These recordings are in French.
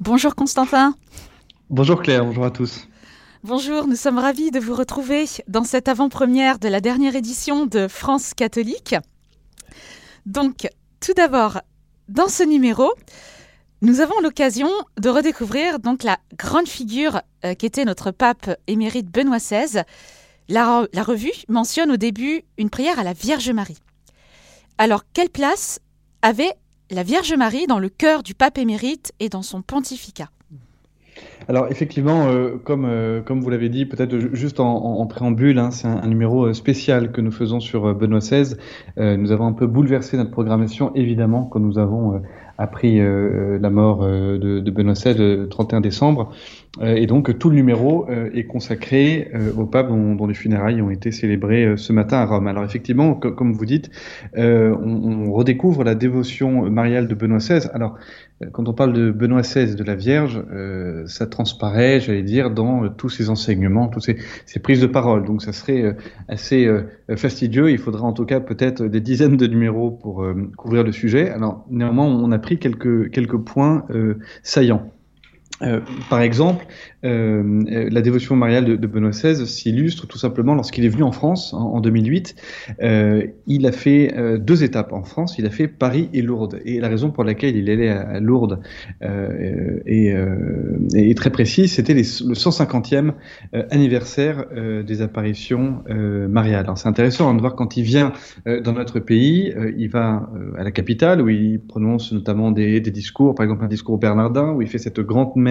Bonjour Constantin. Bonjour Claire, bonjour à tous. Bonjour, nous sommes ravis de vous retrouver dans cette avant-première de la dernière édition de France catholique. Donc, tout d'abord, dans ce numéro, nous avons l'occasion de redécouvrir donc la grande figure euh, qu'était notre pape émérite Benoît XVI. La, la revue mentionne au début une prière à la Vierge Marie. Alors, quelle place avait la Vierge Marie dans le cœur du pape émérite et dans son pontificat alors effectivement, euh, comme, euh, comme vous l'avez dit, peut-être juste en, préambule, hein, c'est un, numéro euh, spécial que nous faisons sur Benoît XVI. Nous avons un peu bouleversé notre programmation, évidemment, quand nous avons appris la mort de, Benoît XVI le 31 décembre. Et donc tout le numéro est consacré au pape dont, les funérailles ont été célébrées ce matin à Rome. Alors effectivement, comme vous dites, on, redécouvre la dévotion mariale de Benoît XVI. Alors quand on parle de Benoît XVI, de la Vierge, euh, ça transparaît, j'allais dire, dans euh, tous ces enseignements, toutes ces, prises de parole. Donc ça serait euh, assez euh, fastidieux. Il faudra en tout cas peut-être des dizaines de numéros pour euh, couvrir le sujet. Alors néanmoins, on a pris quelques, quelques points saillants. Euh, par exemple, euh, la dévotion mariale de, Benoît XVI s'illustre tout simplement lorsqu'il est venu en France en, en 2008. Euh, il a fait euh, deux étapes en France. Il a fait Paris et Lourdes. Et la raison pour laquelle il allait à, à Lourdes euh, est, très précise. C'était le 150e anniversaire des apparitions mariales. C'est intéressant hein, de voir quand il vient dans notre pays, il va à la capitale où il prononce notamment des, discours, par exemple un discours bernardin où il fait cette grande messe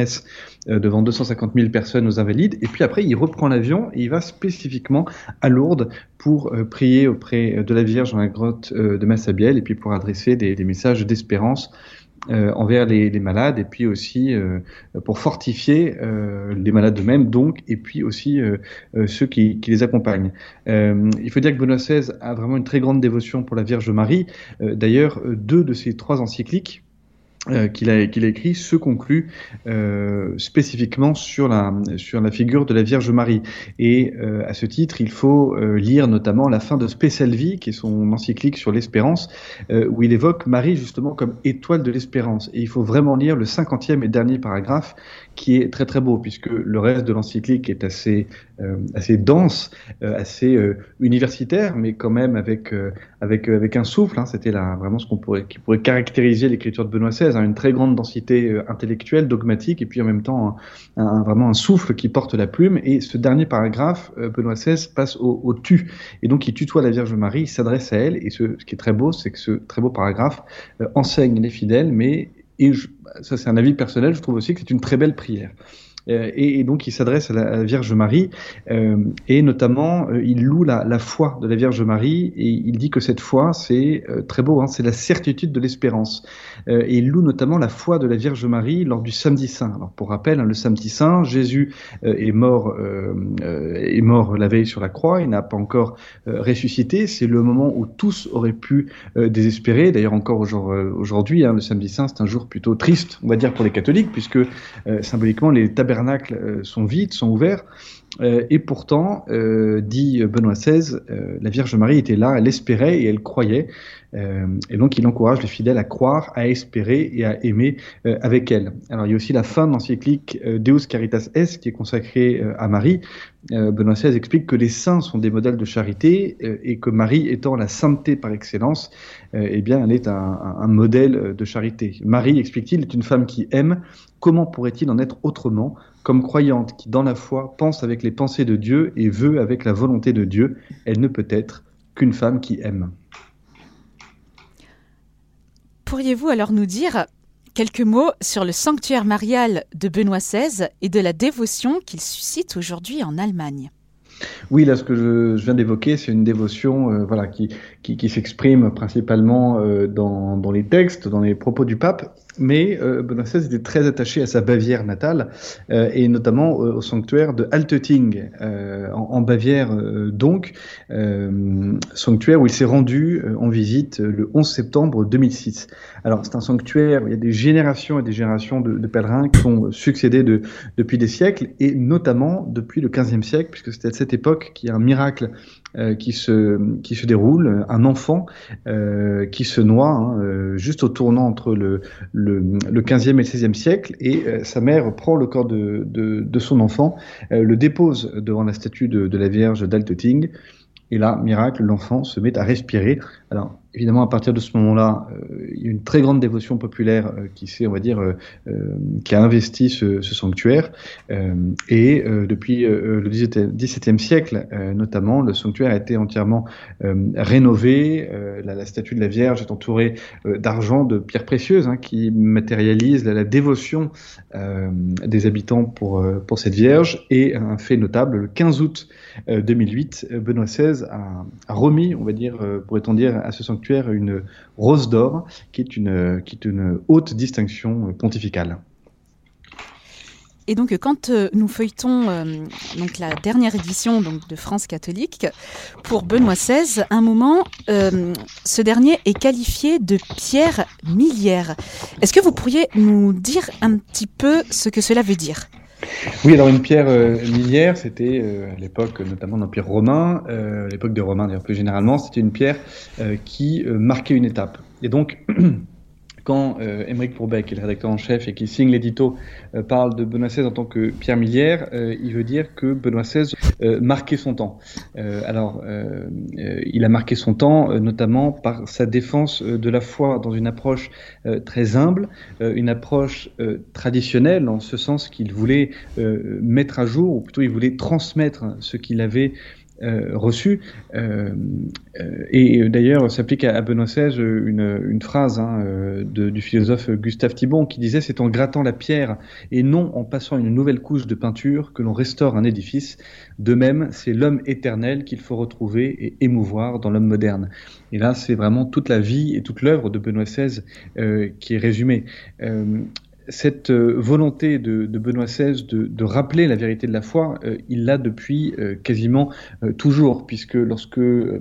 euh, devant 250 000 personnes aux Invalides. Et puis après, il reprend l'avion et il va spécifiquement à Lourdes pour euh, prier auprès de la Vierge dans la grotte euh, de Massabielle et puis pour adresser des, messages d'espérance euh, envers les, malades et puis aussi euh, pour fortifier euh, les malades eux-mêmes donc et puis aussi ceux qui, qui, les accompagnent. il faut dire que Benoît XVI a vraiment une très grande dévotion pour la Vierge Marie. D'ailleurs, deux de ses trois encycliques euh, qu'il a, a écrit se conclut euh, spécifiquement sur la, sur la figure de la Vierge Marie. Et euh, à ce titre, il faut euh, lire notamment la fin de Vie, qui est son encyclique sur l'espérance, euh, où il évoque Marie justement comme étoile de l'espérance. Et il faut vraiment lire le cinquantième et dernier paragraphe, qui est très très beau, puisque le reste de l'encyclique est assez, assez dense, assez universitaire, mais quand même avec, avec, avec un souffle. Hein. C'était vraiment ce qu'on pourrait, qui pourrait caractériser l'écriture de Benoît XVI Hein, une très grande densité euh, intellectuelle, dogmatique, et puis en même temps un, vraiment un souffle qui porte la plume. Et ce dernier paragraphe, euh, Benoît XVI passe au, au, tu, et donc il tutoie la Vierge Marie, il s'adresse à elle, et ce, qui est très beau, c'est que ce très beau paragraphe euh, enseigne les fidèles, mais et je, ça c'est un avis personnel, je trouve aussi que c'est une très belle prière. Euh, et, donc il s'adresse à, la Vierge Marie euh, et notamment euh, il loue la, la, foi de la Vierge Marie et il dit que cette foi c'est très beau, hein, c'est la certitude de l'espérance. et il loue notamment la foi de la Vierge Marie lors du samedi saint. Alors pour rappel, hein, le samedi saint, Jésus est mort est mort la veille sur la croix, il n'a pas encore ressuscité. C'est le moment où tous auraient pu désespérer. D'ailleurs encore aujourd'hui, hein, le samedi saint c'est un jour plutôt triste, on va dire pour les catholiques, puisque symboliquement les tabernacles euh, sont vides, sont ouverts. Euh, et pourtant, euh, dit Benoît XVI, la Vierge Marie était là, elle espérait et elle croyait. et donc, il encourage les fidèles à croire, à espérer et à aimer avec elle. Alors, il y a aussi la fin de l'encyclique Deus Caritas Est, qui est consacrée à Marie. Benoît XVI explique que les saints sont des modèles de charité et que Marie étant la sainteté par excellence, eh bien, elle est un modèle de charité. Marie, explique-t-il, est une femme qui aime, Comment pourrait-il en être autrement Comme croyante qui, dans la foi, pense avec les pensées de Dieu et veut avec la volonté de Dieu, elle ne peut être qu'une femme qui aime. Pourriez-vous alors nous dire quelques mots sur le sanctuaire marial de Benoît XVI et de la dévotion qu'il suscite aujourd'hui en Allemagne. Oui, là, ce que je, viens d'évoquer, c'est une dévotion euh, voilà, qui, qui, qui s'exprime principalement euh, dans, dans, les textes, dans les propos du pape, mais euh, XVI était très attaché à sa Bavière natale, euh, et notamment au sanctuaire de Altötting, euh, en, en, Bavière donc, sanctuaire où il s'est rendu en visite le 11 septembre 2006. Alors c'est un sanctuaire où il y a des générations et des générations de, de pèlerins qui ont succédé de, depuis des siècles, et notamment depuis le 15e siècle, puisque c'était à cette époque qu'il y a un miracle euh, qui, se, qui se déroule, un enfant qui se noie hein, juste au tournant entre le, le, le 15e et le 16e siècle, et sa mère prend le corps de, de, de son enfant, le dépose devant la statue de, de la Vierge d'Alteting, et là, miracle, l'enfant se met à respirer. Alors, évidemment, à partir de ce moment-là, euh, il y a une très grande dévotion populaire euh, qui s'est, on va dire, euh, qui a investi ce, sanctuaire. et depuis le XVIIe siècle, notamment, le sanctuaire a été entièrement rénové. La, statue de la Vierge est entourée d'argent, de pierres précieuses, hein, qui matérialisent la, la dévotion des habitants pour, pour cette Vierge. Et un fait notable, le 15 août 2008, Benoît XVI a, a remis, on va dire, pourrait-on dire, à ce sanctuaire une rose d'or, qui, est une, qui est une haute distinction pontificale. Et donc, quand euh, nous feuilletons euh, donc la dernière édition donc, de France catholique pour Benoît XVI, un moment, euh, ce dernier est qualifié de pierre millière. Est-ce que vous pourriez nous dire un petit peu ce que cela veut dire? Oui, alors une pierre euh, c'était euh, à l'époque notamment de l'Empire romain, euh, l'époque des Romains d'ailleurs plus généralement, c'était une pierre qui marquait une étape. Et donc, quand euh, Émeric qui est le rédacteur en chef et qui signe l'édito, euh, parle de Benoît XVI en tant que Pierre Millière, euh, il veut dire que Benoît XVI euh, marquait son temps. alors, il a marqué son temps notamment par sa défense de la foi dans une approche très humble, une approche traditionnelle, en ce sens qu'il voulait mettre à jour, ou plutôt il voulait transmettre ce qu'il avait euh, reçu. Euh, euh, et d'ailleurs, s'applique à, Benoît XVI une, phrase hein, du philosophe Gustave Thibon qui disait C'est en grattant la pierre et non en passant une nouvelle couche de peinture que l'on restaure un édifice. De même, c'est l'homme éternel qu'il faut retrouver et émouvoir dans l'homme moderne. Et là, c'est vraiment toute la vie et toute l'œuvre de Benoît XVI qui est résumée cette euh, volonté de, Benoît XVI de, rappeler la vérité de la foi, euh, il l'a depuis euh, quasiment toujours, puisque lorsque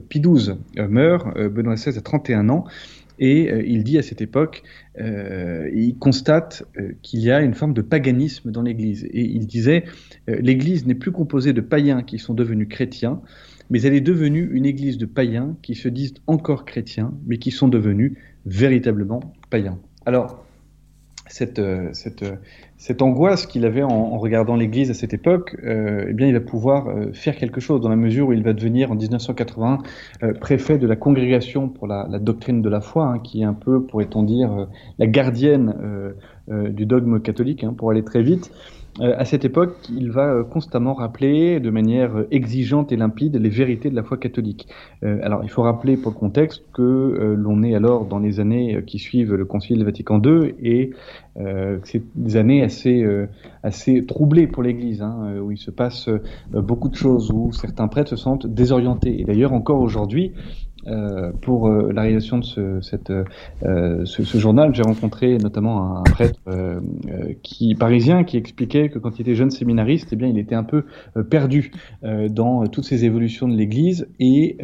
Pie XII meurt, Benoît XVI a 31 ans, et il dit à cette époque, il constate qu'il y a une forme de paganisme dans l'Église. Et il disait, l'Église n'est plus composée de païens qui sont devenus chrétiens, mais elle est devenue une Église de païens qui se disent encore chrétiens, mais qui sont devenus véritablement païens. Alors, cette, euh, cette, euh, cette angoisse qu'il avait en, en regardant l'Église à cette époque, euh, eh bien, il va pouvoir euh, faire quelque chose dans la mesure où il va devenir en 1981 euh, préfet de la congrégation pour la, la doctrine de la foi, hein, qui est un peu, pourrait-on dire, la gardienne du dogme catholique, hein, pour aller très vite. Euh, à cette époque, il va euh, constamment rappeler de manière euh, exigeante et limpide les vérités de la foi catholique. alors, il faut rappeler pour le contexte que l'on est alors dans les années qui suivent le Concile Vatican II et c'est des années assez assez troublées pour l'Église, hein, où il se passe beaucoup de choses, où certains prêtres se sentent désorientés. Et d'ailleurs, encore aujourd'hui, euh, pour euh, la réalisation de ce, cette, euh, ce, ce journal, j'ai rencontré notamment un prêtre qui parisien qui expliquait que quand il était jeune séminariste, eh bien, il était un peu perdu dans toutes ces évolutions de l'Église et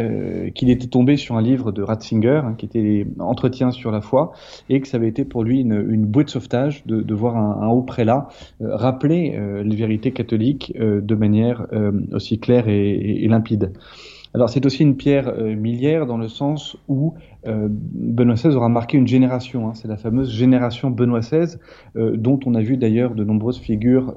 qu'il était tombé sur un livre de Ratzinger hein, qui était Entretiens sur la foi et que ça avait été pour lui une, une bouée de sauvetage de, de voir un, un, haut prélat rappeler les vérités catholiques de manière aussi claire et, et limpide. Alors c'est aussi une pierre euh, millière dans le sens où euh, Benoît XVI aura marqué une génération. Hein. c'est la fameuse génération Benoît XVI, euh, dont on a vu d'ailleurs de nombreuses figures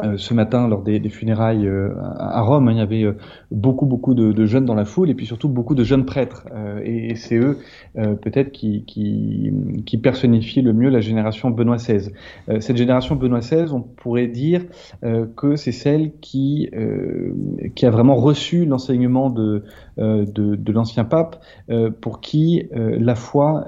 euh, ce matin, lors des, des funérailles euh, à Rome, hein, il y avait euh, beaucoup, beaucoup de, de, jeunes dans la foule et puis surtout beaucoup de jeunes prêtres. et, et c'est eux, peut-être, qui, qui, qui, personnifient le mieux la génération Benoît XVI. cette génération Benoît XVI, on pourrait dire que c'est celle qui, qui a vraiment reçu l'enseignement de, de, de l'ancien pape, pour qui la foi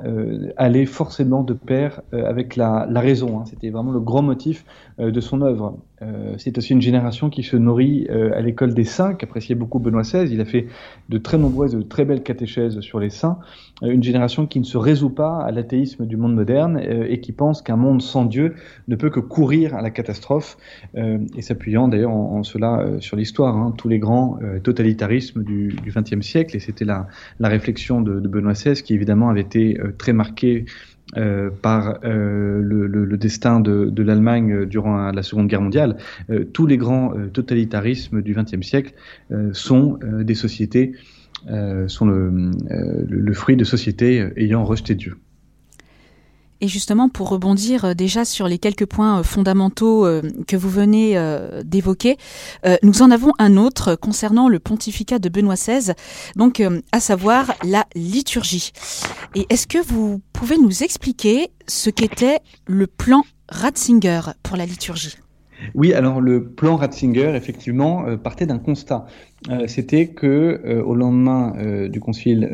allait forcément de pair avec la, raison. Hein. C'était vraiment le grand motif de son œuvre. Euh, c'est aussi une génération qui se nourrit euh, à l'école des saints, qu'appréciait beaucoup Benoît XVI. Il a fait de très nombreuses, de très belles catéchèses sur les saints. Euh, une génération qui ne se résout pas à l'athéisme du monde moderne et qui pense qu'un monde sans Dieu ne peut que courir à la catastrophe. et s'appuyant d'ailleurs en, cela sur l'histoire, hein, tous les grands totalitarismes du XXe siècle. Et c'était la, la réflexion de, Benoît XVI qui évidemment avait été très marquée euh, par euh, le, destin de, l'Allemagne durant la Seconde Guerre mondiale, euh, tous les grands totalitarismes du XXe siècle sont des sociétés sont le, fruit de sociétés ayant rejeté Dieu. Et justement, pour rebondir euh, déjà sur les quelques points euh, fondamentaux euh, que vous venez d'évoquer, nous en avons un autre concernant le pontificat de Benoît XVI, donc à savoir la liturgie. Et est-ce que vous pouvez nous expliquer ce qu'était le plan Ratzinger pour la liturgie? Oui, alors le plan Ratzinger, effectivement, partait d'un constat. Euh, c'était que euh, au lendemain euh, du Concile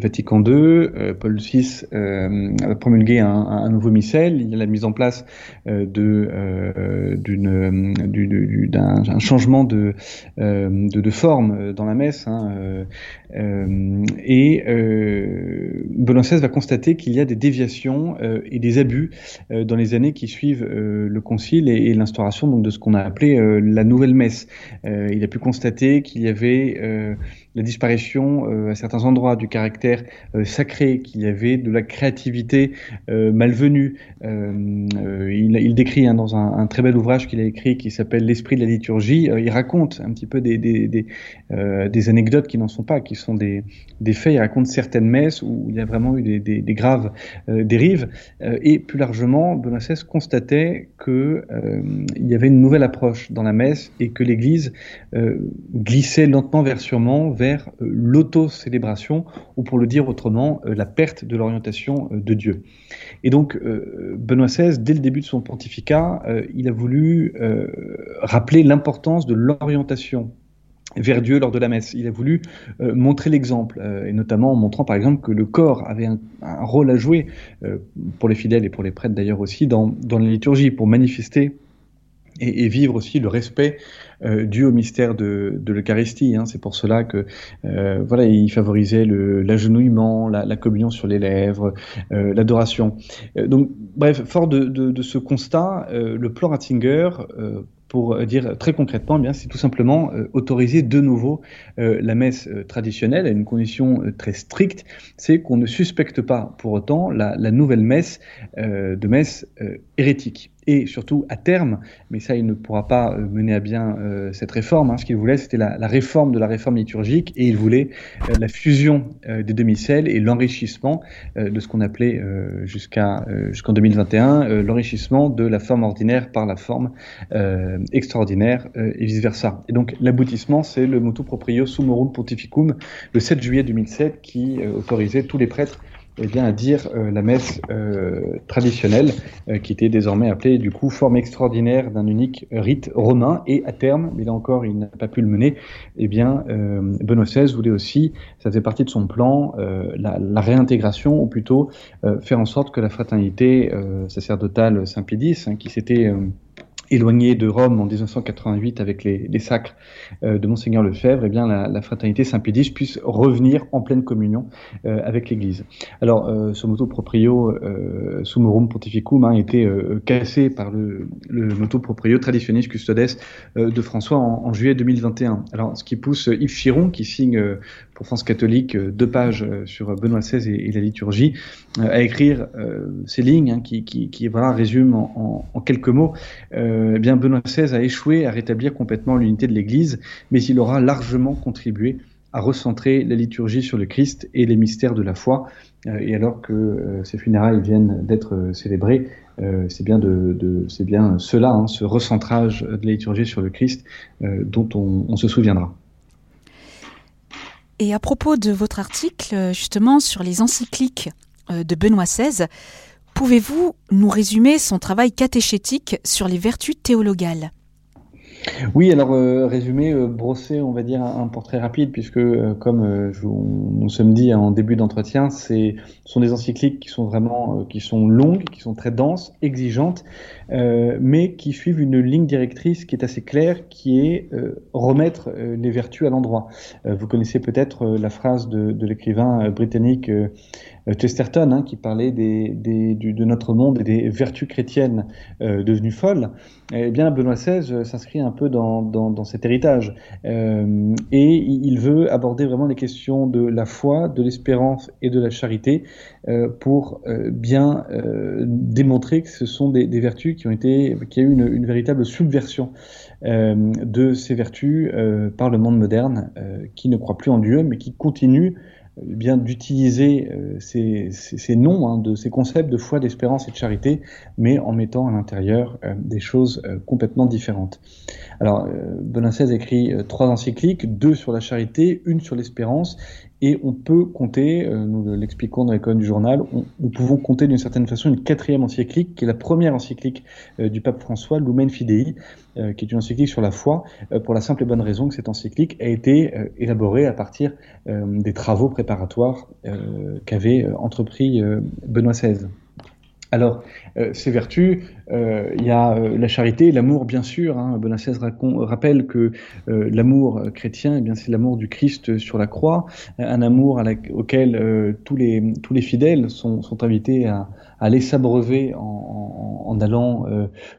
Vatican II, Paul VI a promulgué un, nouveau missel. Il y a la mise en place d'un changement de, forme dans la messe. Hein, et Benoît XVI va constater qu'il y a des déviations et des abus dans les années qui suivent le Concile et, et l'instauration donc de ce qu'on a appelé la nouvelle messe. il a pu constater qu'il y avait euh, la disparition euh, à certains endroits du caractère euh, sacré, qu'il y avait de la créativité euh, malvenue. Il, décrit hein, dans un, très bel ouvrage qu'il a écrit qui s'appelle L'esprit de la liturgie. il raconte un petit peu des, des, des, anecdotes qui n'en sont pas, qui sont des, faits. Il raconte certaines messes où il y a vraiment eu des, graves dérives. et plus largement, XVI constatait que il y avait une nouvelle approche dans la messe et que l'Église glissait lentement vers sûrement euh, l'auto-célébration, ou pour le dire autrement, euh, la perte de l'orientation euh, de Dieu. Et donc, Benoît XVI, dès le début de son pontificat, il a voulu rappeler l'importance de l'orientation vers Dieu lors de la messe. Il a voulu montrer l'exemple, et notamment en montrant par exemple que le corps avait un, rôle à jouer, pour les fidèles et pour les prêtres d'ailleurs aussi, dans, dans la liturgie, pour manifester et, vivre aussi le respect euh, dû au mystère de, de l'Eucharistie. Hein. C'est pour cela que euh, voilà, il favorisait l'agenouillement, la, la, communion sur les lèvres, euh, l'adoration. Euh, donc, bref, fort de, de, de ce constat, euh, le plan Ratzinger pour dire très concrètement, eh bien c'est tout simplement autoriser de nouveau la messe traditionnelle à une condition très stricte, c'est qu'on ne suspecte pas pour autant la, nouvelle messe de messe hérétique et surtout à terme, mais ça il ne pourra pas euh, mener à bien euh, cette réforme, hein. ce qu'il voulait c'était la, réforme de la réforme liturgique et il voulait euh, la fusion des demi-celles et l'enrichissement de ce qu'on appelait jusqu'en 2021 l'enrichissement de la forme ordinaire par la forme extraordinaire et vice-versa. Et donc l'aboutissement c'est le motu proprio summorum pontificum le 7 juillet 2007 qui autorisait tous les prêtres eh bien, à dire euh, la messe euh, traditionnelle, euh, qui était désormais appelée du coup forme extraordinaire d'un unique rite romain. Et à terme, mais là encore, il n'a pas pu le mener. Eh bien, Benoît XVI voulait aussi, ça faisait partie de son plan, la, la, réintégration, ou plutôt faire en sorte que la fraternité sacerdotale Saint-Pédis, hein, qui s'était éloigné de Rome en 1988 avec les, les sacres euh, de Monseigneur Lefebvre, eh bien la, la fraternité Saint-Pédis puisse revenir en pleine communion euh, avec l'Église. Alors, euh, ce moto proprio euh, Summorum Pontificum a hein, été euh, cassé par le, le proprio Traditionis Custodes de François en, en, juillet 2021. Alors, ce qui pousse Yves Chiron, qui signe pour France catholique deux pages sur Benoît XVI et, la liturgie, à écrire ces lignes hein, qui, qui, qui résument en, quelques mots euh, eh bien Benoît XVI a échoué à rétablir complètement l'unité de l'Église, mais il aura largement contribué à recentrer la liturgie sur le Christ et les mystères de la foi. Euh, et alors que euh, ces funérailles viennent d'être célébrées, c'est bien, de, bien cela, hein, ce recentrage de la liturgie sur le Christ, dont on, on se souviendra. Et à propos de votre article, justement, sur les encycliques de Benoît XVI, Pouvez-vous nous résumer son travail catéchétique sur les vertus théologales? Oui, alors euh, résumé, euh, brosser, on va dire un, portrait rapide, puisque euh, comme je, sommes dit en début d'entretien, c'est sont des encycliques qui sont vraiment, qui sont longues, qui sont très denses, exigeantes, mais qui suivent une ligne directrice qui est assez claire, qui est remettre les vertus à l'endroit. vous connaissez peut-être la phrase de, de l'écrivain britannique Chesterton, hein, qui parlait des, des, de notre monde et des vertus chrétiennes devenues folles, eh bien Benoît XVI s'inscrit un peu dans, dans, dans cet héritage. et il veut aborder vraiment les questions de la foi, de l'espérance et de la charité pour bien démontrer que ce sont des, des, vertus qui ont été, qui a eu une, une véritable subversion de ces vertus par le monde moderne qui ne croit plus en Dieu, mais qui continue euh, bien d'utiliser euh, ces, ces, noms hein, de ces concepts de foi, d'espérance et de charité, mais en mettant à l'intérieur euh, des choses complètement différentes. Alors, Benoît XVI écrit trois encycliques, deux sur la charité, une sur l'espérance, et on peut compter, nous l'expliquons dans les colonnes du journal, nous pouvons compter d'une certaine façon une quatrième encyclique, qui est la première encyclique du pape François, Lumen Fidei, qui est une encyclique sur la foi, pour la simple et bonne raison que cette encyclique a été élaborée à partir des travaux préparatoire euh, qu'avait euh, entrepris euh, Benoît XVI. Alors, ces vertus, il y a la charité, l'amour, bien sûr. Hein. Rappelle que l'amour chrétien, eh c'est l'amour du Christ sur la croix, un amour auquel tous, les, fidèles sont, invités à, aller s'abreuver en, en, allant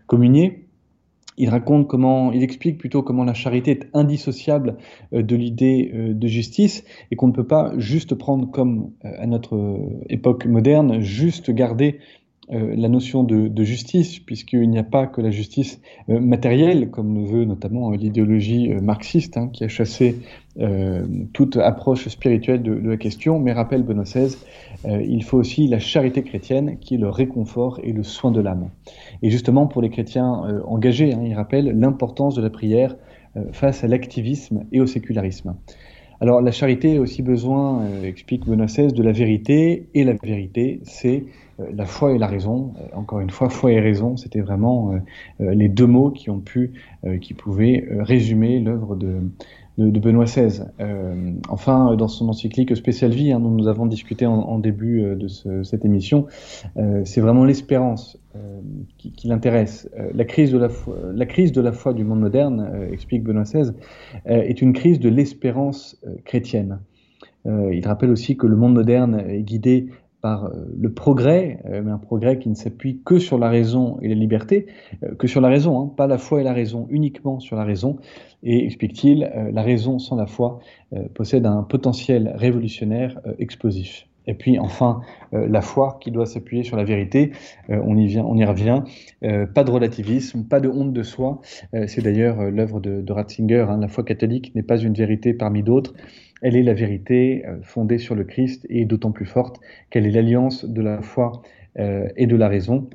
communier il raconte comment, il explique plutôt comment la charité est indissociable euh, de l'idée euh, de justice et qu'on ne peut pas juste prendre comme euh, à notre époque moderne, juste garder la notion de, justice, puisqu'il n'y a pas que la justice matérielle, comme le veut notamment l'idéologie marxiste, hein, qui a chassé toute approche spirituelle de, la question, mais rappelle Benoît XVI, il faut aussi la charité chrétienne, qui est le réconfort et le soin de l'âme. Et justement, pour les chrétiens euh, engagés, hein, il rappelle l'importance de la prière euh, face à l'activisme et au sécularisme. Alors la charité a aussi besoin, euh, explique XVI, de la vérité, et la vérité, c'est la foi et la raison. encore une fois, foi et raison, c'était vraiment les deux mots qui ont pu, qui pouvaient résumer l'œuvre de, de, Benoît XVI. Euh, enfin, dans son encyclique Spécial Vie, hein, dont nous avons discuté en, début euh, de cette émission, euh, c'est vraiment l'espérance qui, l'intéresse. la, crise de la, foi, la crise de la foi du monde moderne, explique Benoît XVI, est une crise de l'espérance chrétienne. il rappelle aussi que le monde moderne est guidé par le progrès, mais un progrès qui ne s'appuie que sur la raison et la liberté, que sur la raison, hein, pas la foi et la raison, uniquement sur la raison, et, explique-t-il, euh, la raison sans la foi euh, possède un potentiel révolutionnaire euh, explosif. Et puis enfin, la foi qui doit s'appuyer sur la vérité, on, y vient, on y revient, pas de relativisme, pas de honte de soi. c'est d'ailleurs l'œuvre de, Ratzinger, hein. la foi catholique n'est pas une vérité parmi d'autres, elle est la vérité fondée sur le Christ et d'autant plus forte qu'elle est l'alliance de la foi et de la raison.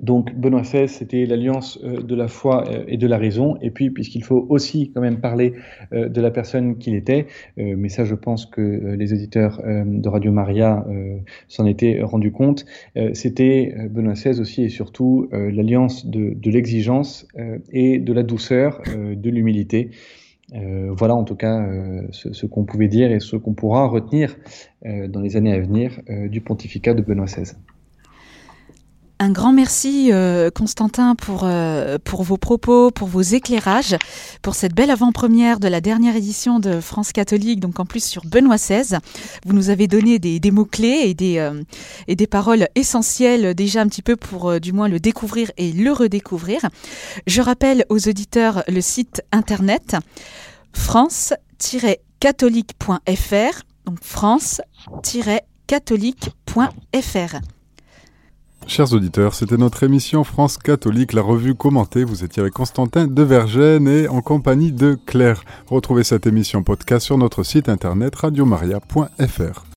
Donc Benoît XVI, c'était l'alliance euh, de la foi euh, et de la raison. Et puis, puisqu'il faut aussi quand même parler euh, de la personne qu'il était, mais ça, je pense que les éditeurs de Radio Maria s'en étaient rendus compte, c'était Benoît XVI aussi et surtout l'alliance de, l'exigence et de la douceur, de l'humilité. Voilà en tout cas ce, qu'on pouvait dire et ce qu'on pourra retenir dans les années à venir du pontificat de Benoît XVI. Un grand merci euh, Constantin pour, euh, pour vos propos, pour vos éclairages, pour cette belle avant-première de la dernière édition de France catholique, donc en plus sur Benoît XVI. Vous nous avez donné des, des mots-clés et, des euh, et des paroles essentielles déjà un petit peu pour du moins le découvrir et le redécouvrir. Je rappelle aux auditeurs le site internet france-catholique.fr, donc france-catholique.fr. Chers auditeurs, c'était notre émission France catholique, la revue commentée. Vous étiez avec Constantin de Vergennes et en compagnie de Claire. Retrouvez cette émission podcast sur notre site internet radiomaria.fr.